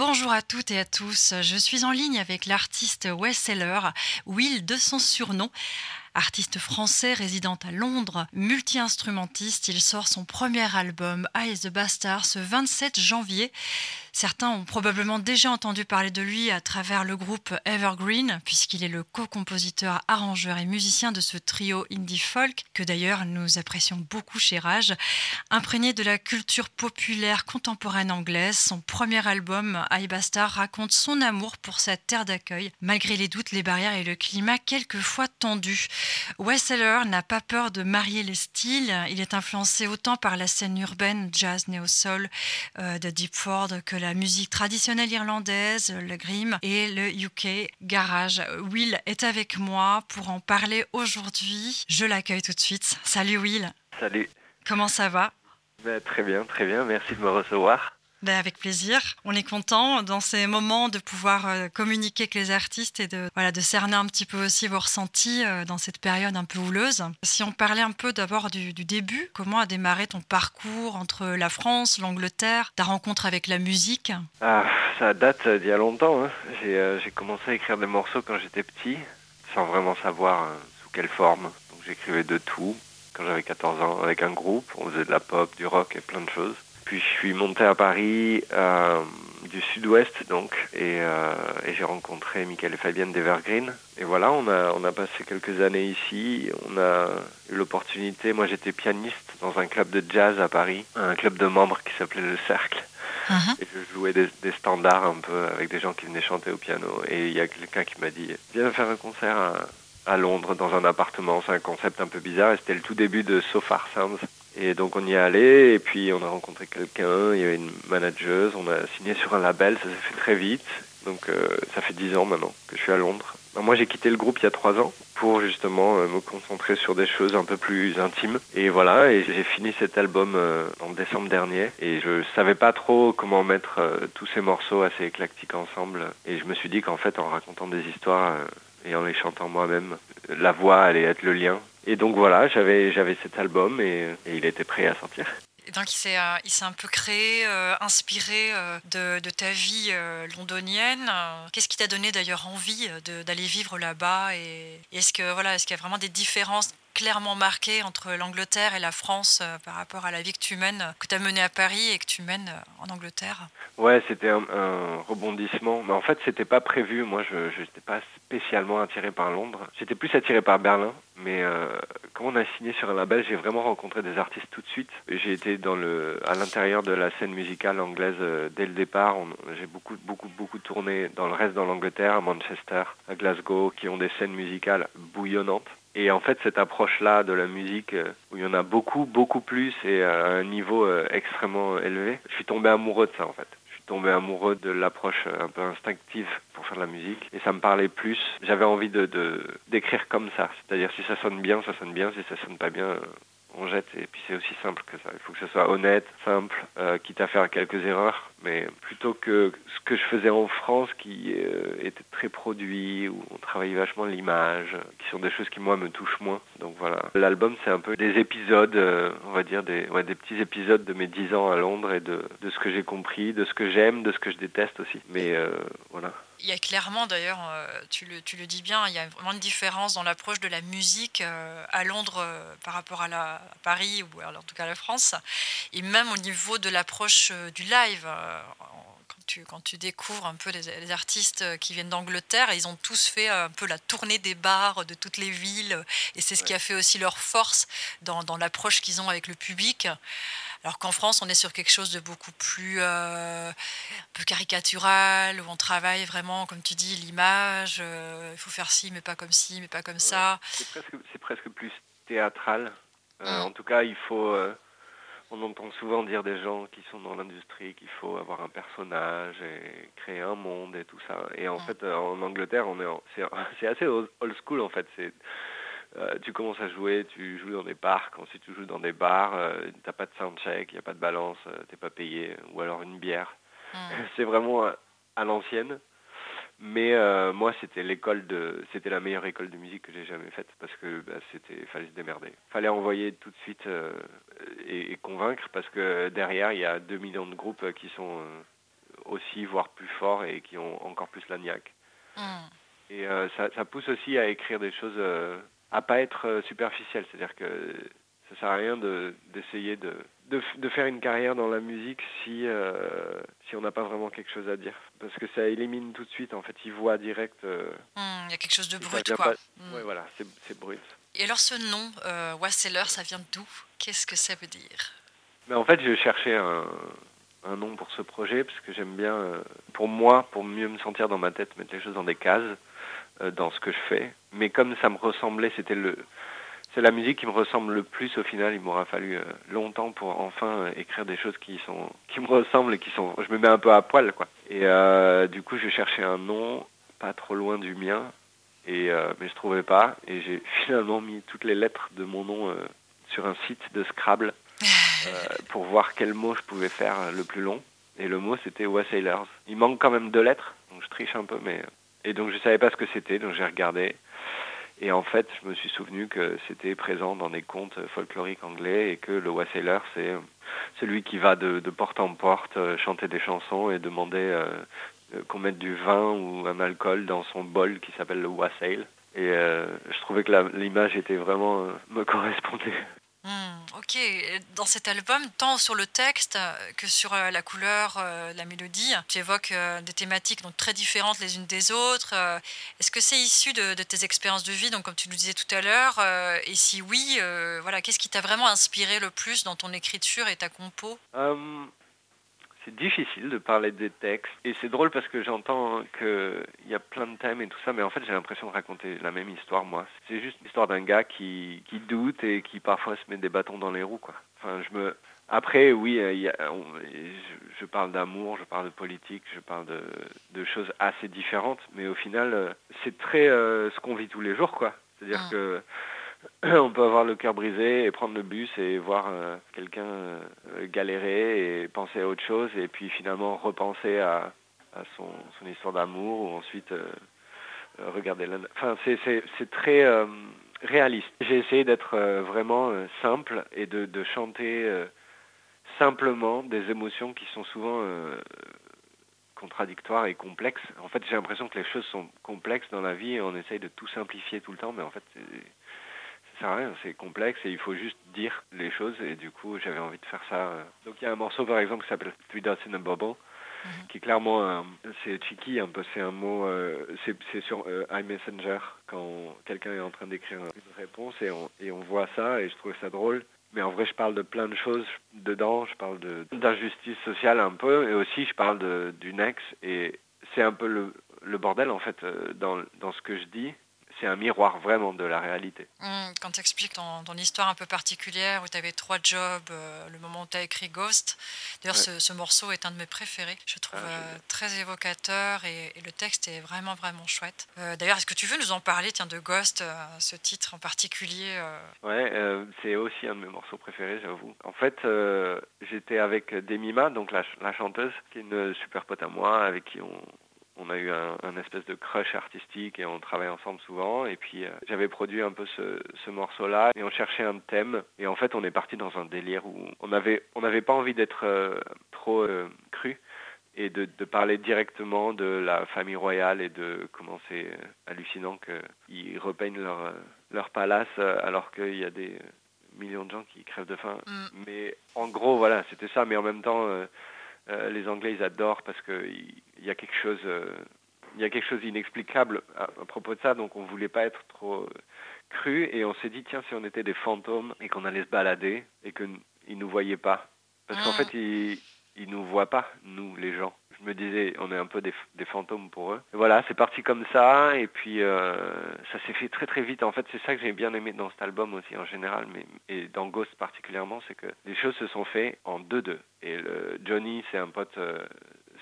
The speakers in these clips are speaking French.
Bonjour à toutes et à tous. Je suis en ligne avec l'artiste Wes Seller, Will de son surnom. Artiste français résidant à Londres, multi-instrumentiste, il sort son premier album Eyes the Bastard ce 27 janvier. Certains ont probablement déjà entendu parler de lui à travers le groupe Evergreen, puisqu'il est le co-compositeur, arrangeur et musicien de ce trio indie folk, que d'ailleurs nous apprécions beaucoup chez Rage. Imprégné de la culture populaire contemporaine anglaise, son premier album, I Bastard, raconte son amour pour cette terre d'accueil, malgré les doutes, les barrières et le climat quelquefois tendu. Wes Seller n'a pas peur de marier les styles. Il est influencé autant par la scène urbaine, jazz, néo-soul euh, de Deep Ford que la musique traditionnelle irlandaise, le Grimm et le UK Garage. Will est avec moi pour en parler aujourd'hui. Je l'accueille tout de suite. Salut Will. Salut. Comment ça va? Ben, Très bien, très bien. Merci de me recevoir. Ben avec plaisir. On est content dans ces moments de pouvoir euh, communiquer avec les artistes et de, voilà, de cerner un petit peu aussi vos ressentis euh, dans cette période un peu houleuse. Si on parlait un peu d'abord du, début, comment a démarré ton parcours entre la France, l'Angleterre, ta rencontre avec la musique? Ah, Ça date d'il y a longtemps. Hein. Euh, j'ai commencé à écrire des morceaux quand j'étais petit, sans vraiment savoir sous quelle forme. Donc j'écrivais de tout. Quand j'avais 14 ans, avec un groupe, on faisait de la pop, du rock et plein de choses. Puis je suis monté à Paris euh, du sud-ouest donc euh, et, j'ai rencontré Michael et Fabienne d'Evergreen. Et voilà, on a, on a passé quelques années ici. On a eu l'opportunité, moi j'étais pianiste dans un club de jazz à Paris, un club de membres qui s'appelait Le Cercle. Uh-huh. Et je jouais des, standards un peu avec des gens qui venaient chanter au piano. Et il y a quelqu'un qui m'a dit Viens faire un concert à, à Londres dans un appartement. C'est un concept un peu bizarre et c'était le tout début de So Far Sounds. Et donc on y est allé et puis on a rencontré quelqu'un, il y avait une manageuse, on a signé sur un label, ça s'est fait très vite. Donc euh, ça fait dix ans maintenant que je suis à Londres. moi j'ai quitté le groupe il y a trois ans pour justement euh, me concentrer sur des choses un peu plus intimes. Et voilà, et j'ai fini cet album euh, en décembre dernier. Et je savais pas trop comment mettre tous ces morceaux assez éclectiques ensemble. Et je me suis dit qu'en fait en racontant des histoires et en les chantant moi-même, la voix allait être le lien et donc voilà, j'avais j'avais cet album et, il était prêt à sortir. Et donc il s'est euh, il s'est un peu créé, euh, inspiré euh, de, de, ta vie londonienne. Qu'est-ce qui t'a donné d'ailleurs envie d'aller vivre là-bas et, est-ce que voilà, est-ce qu'il y a vraiment des différences clairement marquées entre l'Angleterre et la France par rapport à la vie que tu mènes, que tu as menée à Paris et que tu mènes en Angleterre Ouais, c'était un, rebondissement. Mais en fait, c'était pas prévu. Moi, je n'étais pas spécialement attiré par Londres. J'étais plus attiré par Berlin. Mais euh, quand on a signé sur un label, j'ai vraiment rencontré des artistes tout de suite. J'ai été dans le, à l'intérieur de la scène musicale anglaise euh, dès le départ. J'ai beaucoup, beaucoup, beaucoup tourné dans le reste de l'Angleterre, à Manchester, à Glasgow, qui ont des scènes musicales bouillonnantes. Et en fait, cette approche-là de la musique, euh, où il y en a beaucoup, beaucoup plus et à un niveau extrêmement élevé, je suis tombé amoureux de ça en fait. Tombé amoureux de l'approche un peu instinctive pour faire de la musique et ça me parlait plus. J'avais envie de d'écrire comme ça, c'est-à-dire si ça sonne bien, ça sonne bien, si ça sonne pas bien, on jette et puis c'est aussi simple que ça. Il faut que ce soit honnête, simple, euh, quitte à faire quelques erreurs, mais plutôt que ce que je faisais en France qui euh, était très produit, où on travaillait vachement l'image, qui sont des choses qui moi me touchent moins. Donc voilà, l'album c'est un peu des épisodes, euh, on va dire des, ouais, des petits épisodes de mes dix ans à Londres et de, de ce que j'ai compris, de ce que j'aime, de ce que je déteste aussi. Mais voilà. Il y a clairement, d'ailleurs, euh, tu le, tu le, dis bien, il y a vraiment une différence dans l'approche de la musique euh, à Londres euh, par rapport à, la, Paris ou en tout cas à la France, et même au niveau de l'approche du live. Quand tu, quand tu, découvres un peu les, artistes qui viennent d'Angleterre, ils ont tous fait un peu la tournée des bars de toutes les villes, et c'est ce qui a fait aussi leur force dans, dans l'approche qu'ils ont avec le public. Alors qu'en France, on est sur quelque chose de beaucoup plus euh, un peu caricatural, où on travaille vraiment, comme tu dis, l'image. Euh, il faut faire ci, mais pas comme ci, mais pas comme ça. C'est presque, plus théâtral. Euh, mmh. En tout cas, il faut. On entend souvent dire des gens qui sont dans l'industrie qu'il faut avoir un personnage et créer un monde et tout ça. Et en mmh. fait, en Angleterre, on est, c'est assez old school en fait. C'est euh, tu commences à jouer, tu joues dans des parcs, ensuite tu joues dans des bars, euh, t'as pas de soundcheck, il n'y a pas de balance, euh, t'es pas payé, ou alors une bière. Hmm. c'est vraiment à, l'ancienne. Mais moi, c'était l'école de, c'était la meilleure école de musique que j'ai jamais faite parce que bah, c'était, fallait se démerder. Fallait envoyer tout de suite et, convaincre parce que derrière, il y a 2 millions de groupes qui sont aussi, voire plus forts et qui ont encore plus la niaque. Hmm. Et euh, ça, ça, pousse aussi à écrire des choses, euh, à pas être euh, superficiel. C'est-à-dire que ça sert à rien d'essayer de, de, de, faire une carrière dans la musique si, si on n'a pas vraiment quelque chose à dire. Parce que ça élimine tout de suite, en fait, ils voient direct. Hmm, il y a quelque chose de brut, quoi. Hmm. Oui, voilà, c'est brut. Et alors ce nom, euh, Wasseller, ça vient d'où? Qu'est-ce que ça veut dire? Ben, En fait, je cherchais un, un nom pour ce projet parce que j'aime bien, pour moi, pour mieux me sentir dans ma tête, mettre les choses dans des cases. Euh, dans ce que je fais. Mais comme ça me ressemblait, c'était le, c'est la musique qui me ressemble le plus au final. Il m'aura fallu euh, longtemps pour enfin euh, écrire des choses qui sont, qui me ressemblent et qui sont. Je me mets un peu à poil, quoi. Et du coup, je cherchais un nom pas trop loin du mien, et mais je trouvais pas. Et j'ai finalement mis toutes les lettres de mon nom sur un site de Scrabble pour voir quel mot je pouvais faire le plus long. Et le mot c'était Wassailers. Il manque quand même deux lettres, donc je triche un peu, mais et donc je savais pas ce que c'était, donc j'ai regardé. Et en fait, je me suis souvenu que c'était présent dans des contes folkloriques anglais et que le wassailer, c'est celui qui va de, porte en porte euh, chanter des chansons et demander euh, euh, qu'on mette du vin ou un alcool dans son bol qui s'appelle le wassail. Et je trouvais que l'image était vraiment me correspondait. Hmm, ok, dans cet album, tant sur le texte que sur euh, la couleur, euh, la mélodie, tu évoques euh, des thématiques donc très différentes les unes des autres. Est-ce que c'est issu de, tes expériences de vie, donc comme tu nous disais tout à l'heure Et si oui, voilà, qu'est-ce qui t'a vraiment inspiré le plus dans ton écriture et ta compo? C'est difficile de parler des textes. Et c'est drôle parce que j'entends qu'il y a plein de thèmes et tout ça, mais en fait j'ai l'impression de raconter la même histoire, moi. C'est juste l'histoire d'un gars qui, qui doute et qui parfois se met des bâtons dans les roues, quoi. Enfin, je me... Après, oui, y a, je, parle d'amour, je parle de politique, je parle de, de, choses assez différentes, mais au final, euh, c'est très euh, ce qu'on vit tous les jours, quoi. C'est-à-dire ah. que on peut avoir le cœur brisé et prendre le bus et voir euh, quelqu'un euh, galérer et penser à autre chose et puis finalement repenser à, son, histoire d'amour ou ensuite euh, regarder la... Enfin, c'est très réaliste. J'ai essayé d'être vraiment simple et de, de chanter simplement des émotions qui sont souvent contradictoires et complexes. En fait, j'ai l'impression que les choses sont complexes dans la vie et on essaye de tout simplifier tout le temps, mais en fait, ça rien, c'est complexe et il faut juste dire les choses et du coup j'avais envie de faire ça. Donc il y a un morceau par exemple qui s'appelle Three Dots in a Bubble mhm. qui clairement c'est cheeky un peu, c'est un mot, euh, c'est sur euh, iMessenger quand quelqu'un est en train d'écrire une réponse et on, et on voit ça et je trouvais ça drôle. Mais en vrai, je parle de plein de choses dedans. Je parle d'injustice sociale un peu, et aussi je parle d'une ex. Et c'est un peu le, le bordel en fait euh, dans, dans ce que je dis c'est un miroir vraiment de la réalité. Mmh, quand tu expliques ton, histoire un peu particulière où tu avais trois jobs, euh, le moment où tu as écrit Ghost, d'ailleurs ce, morceau est un de mes préférés, je trouve ah, euh, très évocateur et, le texte est vraiment vraiment chouette. Euh, d'ailleurs, est-ce que tu veux nous en parler tiens, de Ghost, ce titre en particulier Ouais, c'est aussi un de mes morceaux préférés, j'avoue. En fait, j'étais avec Demima, donc la, la chanteuse, qui est une super pote à moi, avec qui on, on a eu un, espèce de crush artistique et on travaille ensemble souvent. Et puis euh, j'avais produit un peu ce, morceau-là et on cherchait un thème. Et en fait, on est parti dans un délire où on n'avait on n'avait pas envie d'être euh, trop euh, cru et de, parler directement de la famille royale et de comment c'est hallucinant qu'ils repeignent leur, leur palace alors qu'il y a des millions de gens qui crèvent de faim. Mm. Mais en gros, voilà, c'était ça. Mais en même temps, euh, les Anglais, ils adorent parce qu'il y a quelque chose, euh, il y a quelque chose d'inexplicable à, propos de ça. Donc, on voulait pas être trop cru et on s'est dit tiens, si on était des fantômes et qu'on allait se balader et qu'ils nous voyaient pas, parce qu'en ah. fait, ils ils nous voient pas, nous, les gens. Je me disais, on est un peu des, des fantômes pour eux. voilà, c'est parti comme ça, et puis euh, ça s'est fait très très vite. En fait, c'est ça que j'ai bien aimé dans cet album aussi en général, mais et dans Ghost particulièrement, c'est que les choses se sont faites en deux-deux. Et le, Johnny, c'est un pote, euh,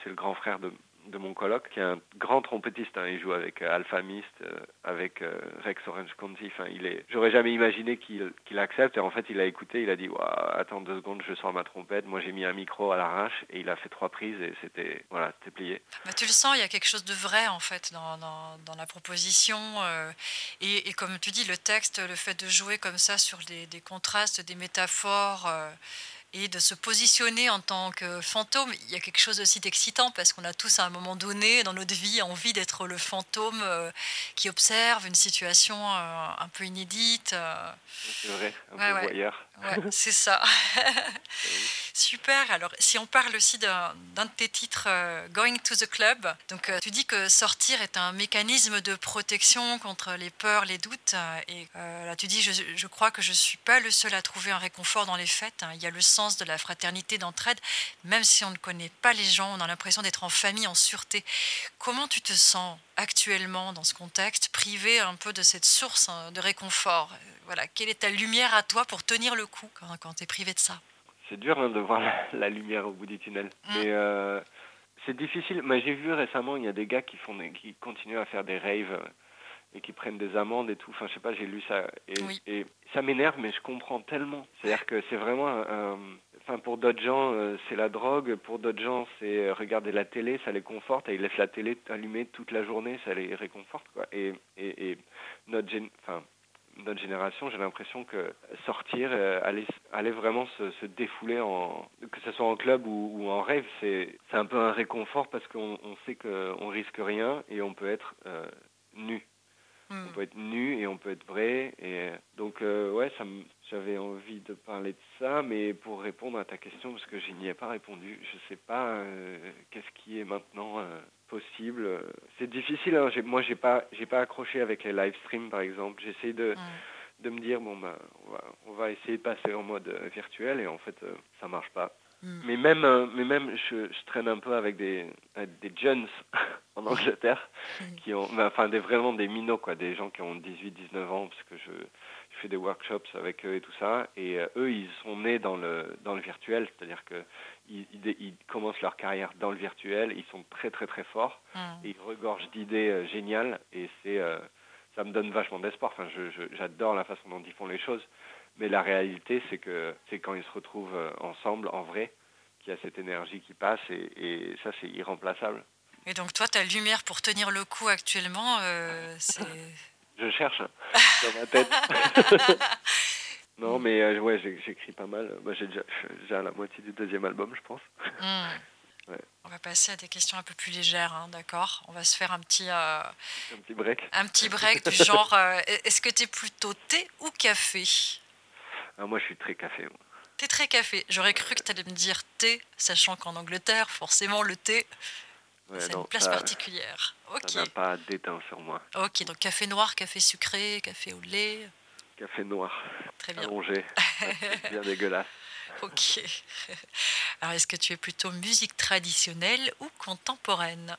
c'est le grand frère de, de mon coloc, qui est un grand trompettiste. Hein. Il joue avec euh, Alpha Mist, euh, avec euh, Rex Orange County. Il est. J'aurais jamais imaginé qu'il accepte. Et en fait, il a écouté. Il a dit Attends deux secondes, je sors ma trompette. Moi, j'ai mis un micro à l'arrache et il a fait trois prises et c'était voilà, c'était plié. Bah, tu le sens, il y a quelque chose de vrai en fait dans, dans, la proposition. et, et, comme tu dis, le texte, le fait de jouer comme ça sur des, des contrastes, des métaphores et de se positionner en tant que fantôme, il y a quelque chose aussi d'excitant parce qu'on a tous à un moment donné dans notre vie envie d'être le fantôme euh, qui observe une situation euh, un peu inédite. Euh. C'est vrai, un peu voyeur. c'est ça. Super. Alors, si on parle aussi d'un de tes titres, Going to the Club, donc tu dis que sortir est un mécanisme de protection contre les peurs, les doutes. Et là, tu dis, je, crois que je suis pas le seul à trouver un réconfort dans les fêtes. Hein. Il y a le sens de la fraternité, d'entraide. Même si on ne connaît pas les gens, on a l'impression d'être en famille, en sûreté. Comment tu te sens actuellement dans ce contexte, privé un peu de cette source hein, de réconfort? Voilà, quelle est ta lumière à toi pour tenir le coup quand, tu es privé de ça? C'est dur hein, de voir la, lumière au bout du tunnel. Mmh. Mais euh, c'est difficile. Mais j'ai vu récemment, il y a des gars qui, font qui continuent à faire des raves et qui prennent des amendes et tout. Enfin, je sais pas, j'ai lu ça. Et, ça m'énerve, mais je comprends tellement. C'est-à-dire que c'est vraiment Enfin, pour d'autres gens, euh, c'est la drogue. Pour d'autres gens, c'est euh, regarder la télé, ça les conforte. Et ils laissent la télé allumée toute la journée, ça les réconforte. Quoi. Et, et, et notre, enfin, notre génération, j'ai l'impression que sortir, euh, aller, aller vraiment se, se, défouler, en, que ce soit en club ou, ou en rêve, c'est un peu un réconfort parce qu'on on sait qu'on risque rien et on peut être nu. Hmm. On peut être nu et on peut être vrai. Et donc, euh, ouais, j'avais envie de parler de ça, mais pour répondre à ta question, parce que je n'y ai pas répondu, je sais pas euh, qu'est-ce qui est maintenant euh, possible. C'est difficile. Hein. Moi, j'ai pas, j'ai pas accroché avec les live streams, par exemple. J'essaie de de me dire bon ben, on va, on va essayer de passer en mode virtuel, et en fait, ça marche pas. Hmm. Mais même, euh, mais même je, je, traîne un peu avec des, des jeunes en Angleterre, qui ont, enfin des, vraiment des minots, quoi, des gens qui ont 18-19 ans, parce que je, je, fais des workshops avec eux et tout ça. Et euh, eux, ils sont nés dans le, dans le virtuel, c'est-à-dire que ils, ils, commencent leur carrière dans le virtuel, ils sont très très très forts, hmm. et ils regorgent d'idées euh, géniales, et c'est, ça me donne vachement d'espoir. Enfin, j'adore la façon dont ils font les choses. Mais la réalité, c'est que c'est quand ils se retrouvent euh, ensemble, en vrai, qu'il y a cette énergie qui passe et, ça, c'est irremplaçable. Et donc, toi, ta lumière pour tenir le coup actuellement, euh, c'est. Je cherche dans ma tête. non, mais euh, ouais, j'écris pas mal. Moi, j'ai déjà, la moitié du deuxième album, je pense. Hmm. On va passer à des questions un peu plus légères, hein, d'accord? On va se faire un petit, un petit break. Un petit break du genre est-ce que tu es plutôt thé ou café? Ah, moi, je suis très café. Moi. T'es très café. J'aurais cru que tu allais me dire thé, sachant qu'en Angleterre, forcément, le thé, c'est une place particulière. Ok. Ça n'a pas d'éteint sur moi. Ok, donc café noir, café sucré, café au lait. Café noir. Très bien. Allongé. bien dégueulasse. Ok. Alors, est-ce que tu es plutôt musique traditionnelle ou contemporaine?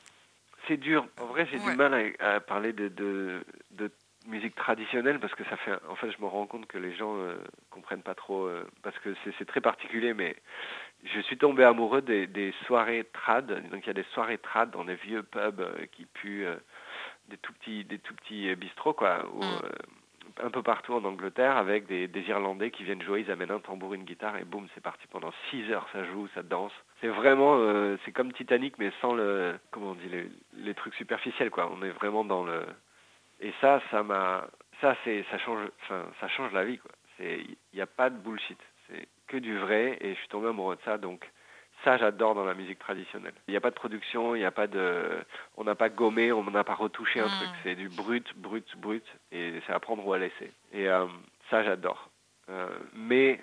C'est dur. En vrai, j'ai du mal à, parler de, de, de musique traditionnelle parce que ça fait en fait je me rends compte que les gens euh, comprennent pas trop euh, parce que c'est très particulier mais je suis tombé amoureux des, des soirées trad donc il y a des soirées trad dans des vieux pubs euh, qui puent des tout petits des tout petits bistrots quoi mm. un peu partout en Angleterre avec des, des, Irlandais qui viennent jouer ils amènent un tambour une guitare et boum c'est parti pendant 6 heures ça joue ça danse c'est vraiment c'est comme Titanic mais sans le comment on dit les, les trucs superficiels quoi on est vraiment dans le et ça, ça m'a, ça c'est, ça change, ça change la vie quoi. C'est, il n'y a pas de bullshit. C'est que du vrai et je suis tombé amoureux de ça. Donc ça, j'adore dans la musique traditionnelle. Il n'y a pas de production, il n'y a pas de, on n'a pas gommé, on n'a pas retouché un mm. truc. C'est du brut, brut, brut et c'est à prendre ou à laisser. Et euh, ça, j'adore. Euh, mais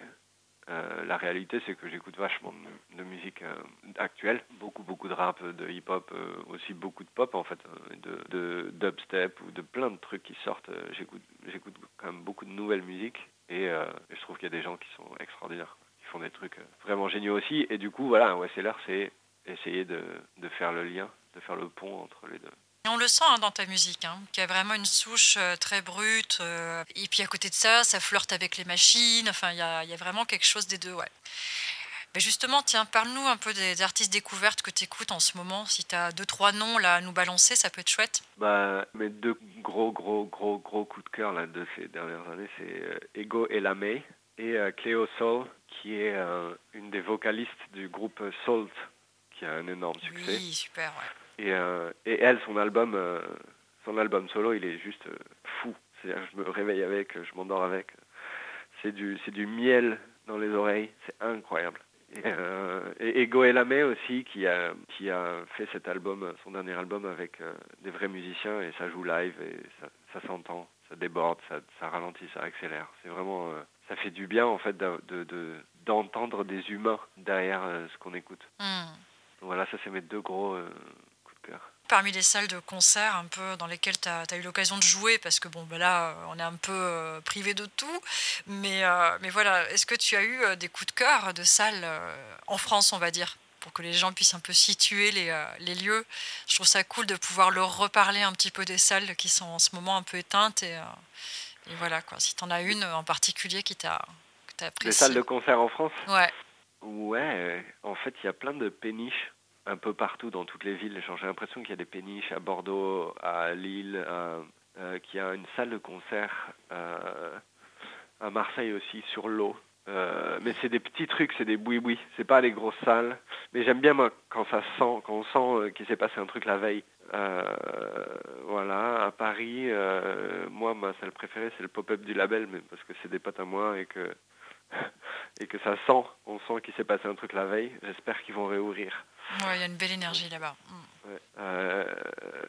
euh, la réalité, c'est que j'écoute vachement de, musique euh, actuelle, beaucoup, beaucoup de rap, de hip-hop, euh, aussi beaucoup de pop en fait, de, de, dubstep ou de plein de trucs qui sortent. j'écoute, j'écoute quand même beaucoup de nouvelles musiques et, je trouve qu'il y a des gens qui sont extraordinaires, qui font des trucs vraiment géniaux aussi. Et du coup, voilà, c'est l'heure, c'est essayer de, de faire le lien, de faire le pont entre les deux on le sent hein, dans ta musique, hein, qu'il y a vraiment une souche euh, très brute. Euh, et puis à côté de ça, ça flirte avec les machines. Enfin, il y a, vraiment quelque chose des deux, ouais. Mais justement, tiens, parle-nous un peu des artistes découvertes que tu écoutes en ce moment. Si tu as deux, trois noms là, à nous balancer, ça peut être chouette. Bah, mes deux gros, gros, gros, gros coups de cœur là, de ces dernières années, c'est euh, Ego et Lamé et Cleo Soul, qui est une des vocalistes du groupe Salt, qui a un énorme succès. Oui, super, ouais. Et, euh, et elle, son album, euh, son album solo, il est juste euh, fou. C'est-à-dire, je me réveille avec, je m'endors avec. C'est du, c'est du miel dans les oreilles, c'est incroyable. Et, euh, et, et Goël Amé aussi qui a qui a fait cet album, son dernier album avec euh, des vrais musiciens et ça joue live et ça, ça s'entend, ça déborde, ça, ça ralentit, ça accélère. C'est vraiment euh, ça fait du bien en fait de de- d'entendre des humains derrière ce qu'on écoute. Hmm. Donc voilà, ça c'est mes deux gros coups de cœur. Parmi les salles de concert un peu dans lesquelles tu as, eu l'occasion de jouer, parce que bon, ben là, euh, on est un peu euh, privé de tout, mais, euh, mais voilà, est-ce que tu as eu des coups de cœur de salles euh, en France, on va dire, pour que les gens puissent un peu situer les, euh, les lieux? Je trouve ça cool de pouvoir leur reparler un petit peu des salles qui sont en ce moment un peu éteintes, et, et voilà, quoi. Si tu en as une en particulier qui t'a t'as Les salles de concert en France? Ouais, Ouais, en fait, il y a plein de péniches un peu partout dans toutes les villes. J'ai l'impression qu'il y a des péniches à Bordeaux, à Lille, à- euh, qu'il y a une salle de concert euh, à Marseille aussi, sur l'eau. Euh, mais c'est des petits trucs, c'est des boui-boui. C'est pas les grosses salles. Mais j'aime bien moi, quand ça sent, quand on sent euh, qu'il s'est passé un truc la veille. Euh, voilà, à Paris, euh, moi, ma salle préférée, c'est le pop-up du label, mais parce que c'est des potes à moi et que et que ça sent, on sent qu'il s'est passé un truc la veille. J'espère qu'ils vont réouvrir. ouais, il y a une belle énergie là-bas. Ouais. Euh,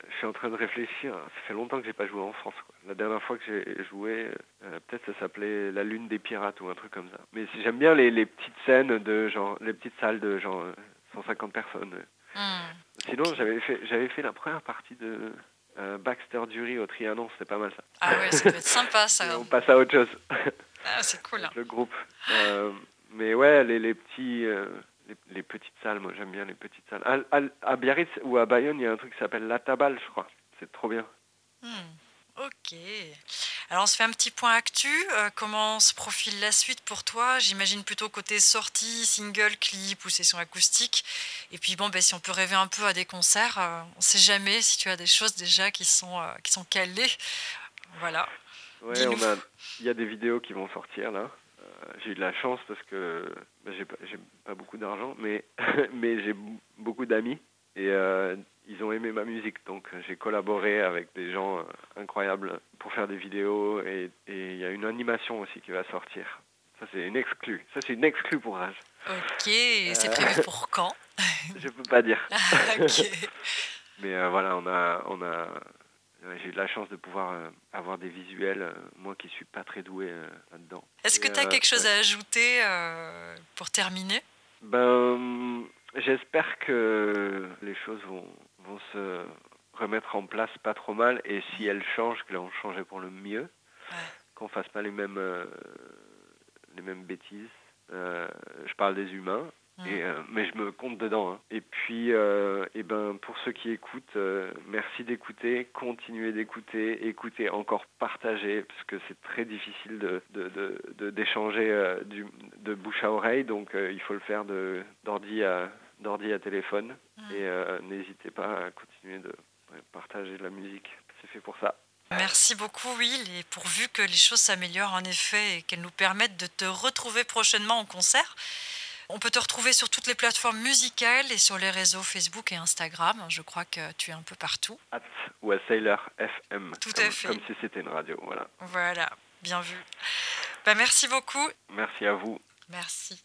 je suis en train de réfléchir. Ça fait longtemps que j'ai pas joué en France. quoi. La dernière fois que j'ai joué, euh, peut-être ça s'appelait La Lune des Pirates ou un truc comme ça. Mais j'aime bien les, les petites scènes de genre, les petites salles de genre euh, 150 personnes. Hmm. Sinon, j'avais fait, j'avais fait la première partie de euh, Baxter Dury au Trianon. C'était pas mal ça. Ah ouais, ça peut être sympa ça. on passe à autre chose. Ah, c'est cool. le groupe. Euh, mais ouais, les, les petits, euh, les, les petites salles, moi j'aime bien les petites salles. À, à- à Biarritz ou à Bayonne, il y a un truc qui s'appelle La Tabale, je crois. C'est trop bien. Hmm, Ok. Alors on se fait un petit point actu. Euh, comment se profile la suite pour toi? J'imagine plutôt côté sortie, single, clip ou session acoustique. Et puis bon, ben, si on peut rêver un peu à des concerts, euh, on ne sait jamais si tu as des choses déjà qui sont, euh, qui sont calées. Voilà. Ouais, a, il y a des vidéos qui vont sortir là. J'ai eu de la chance parce que bah, j'ai pas, pas beaucoup d'argent, mais mais j'ai beaucoup d'amis et ils ont aimé ma musique, donc j'ai collaboré avec des gens euh, incroyables pour faire des vidéos et il y a une animation aussi qui va sortir. Ça c'est une exclue. Ça c'est une exclue pour Rage. Ok. C'est prévu pour quand? Je peux pas dire. Ok. Mais euh, voilà, on a, on a, j'ai eu de la chance de pouvoir euh, avoir des visuels, euh, moi qui suis pas très doué euh, là-dedans. Est-ce que tu as euh, quelque chose ouais. à ajouter euh, pour terminer? Ben, j'espère que les choses vont, vont se remettre en place pas trop mal, et si elles changent, qu'elles vont changer pour le mieux, Ouais. qu'on fasse pas les mêmes, euh, les mêmes bêtises. Euh, je parle des humains. Mm. Et, euh, mais je me compte dedans. hein. Et puis, et ben, pour ceux qui écoutent, merci d'écouter, continuez d'écouter, écoutez encore, partagez, parce que c'est très difficile de de- de- de- d'échanger de bouche à oreille, donc il faut le faire de d'ordi à d'ordi à téléphone. Mm. Et euh, n'hésitez pas à continuer de partager de la musique. C'est fait pour ça. Merci beaucoup, Will, et pourvu que les choses s'améliorent en effet et qu'elles nous permettent de te retrouver prochainement en concert. On peut te retrouver sur toutes les plateformes musicales et sur les réseaux Facebook et Instagram. Je crois que tu es un peu partout. At Sailor FM. Tout à comme, fait. Comme si c'était une radio. Voilà. Voilà, bien vu. Bah, merci beaucoup. Merci à vous. Merci.